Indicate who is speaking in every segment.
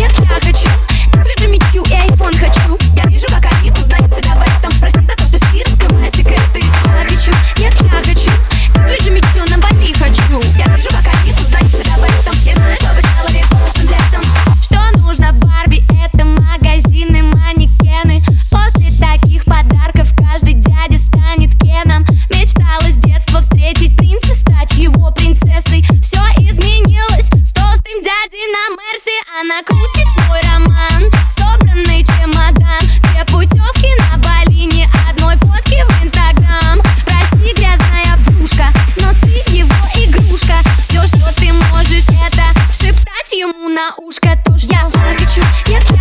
Speaker 1: Нет, я хочу на Мерсе Она крутит свой роман, собранный чемодан Две путевки на Бали, ни одной фотки в Инстаграм. Прости, грязная врушка, но ты его игрушка. Все, что ты можешь, это шептать ему на ушко То, что я хочу, я хочу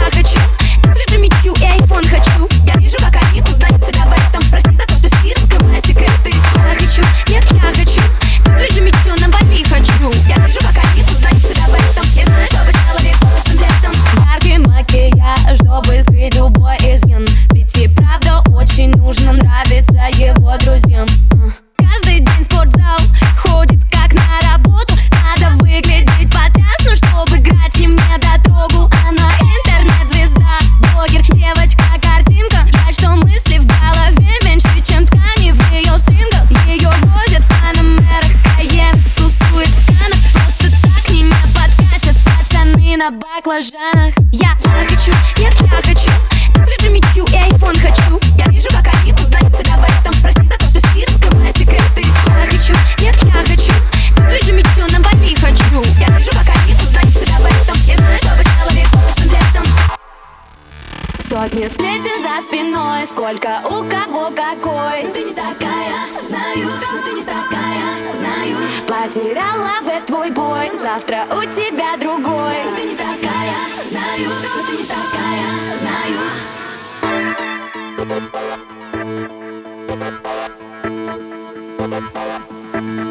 Speaker 2: на баклажанах.
Speaker 1: Я, я хочу, нет, я хочу. Также мечу и айфон хочу. Я вижу, как они узнают себя в этом. Прости за то, что стиль раскрывает секреты. Я хочу, нет, я хочу. Также мечу на Бали хочу. Я вижу, как они узнают себя в этом. Я знаю, что быть человеком летом.
Speaker 2: Сотни сплетен за спиной, сколько у кого какой.
Speaker 1: Ты не такая, знаю, что ты не такая, знаю.
Speaker 2: Потеряла в твой бой, завтра у тебя другой.
Speaker 1: Ты не такая, знаю, что ты не такая, знаю.
Speaker 2: Thank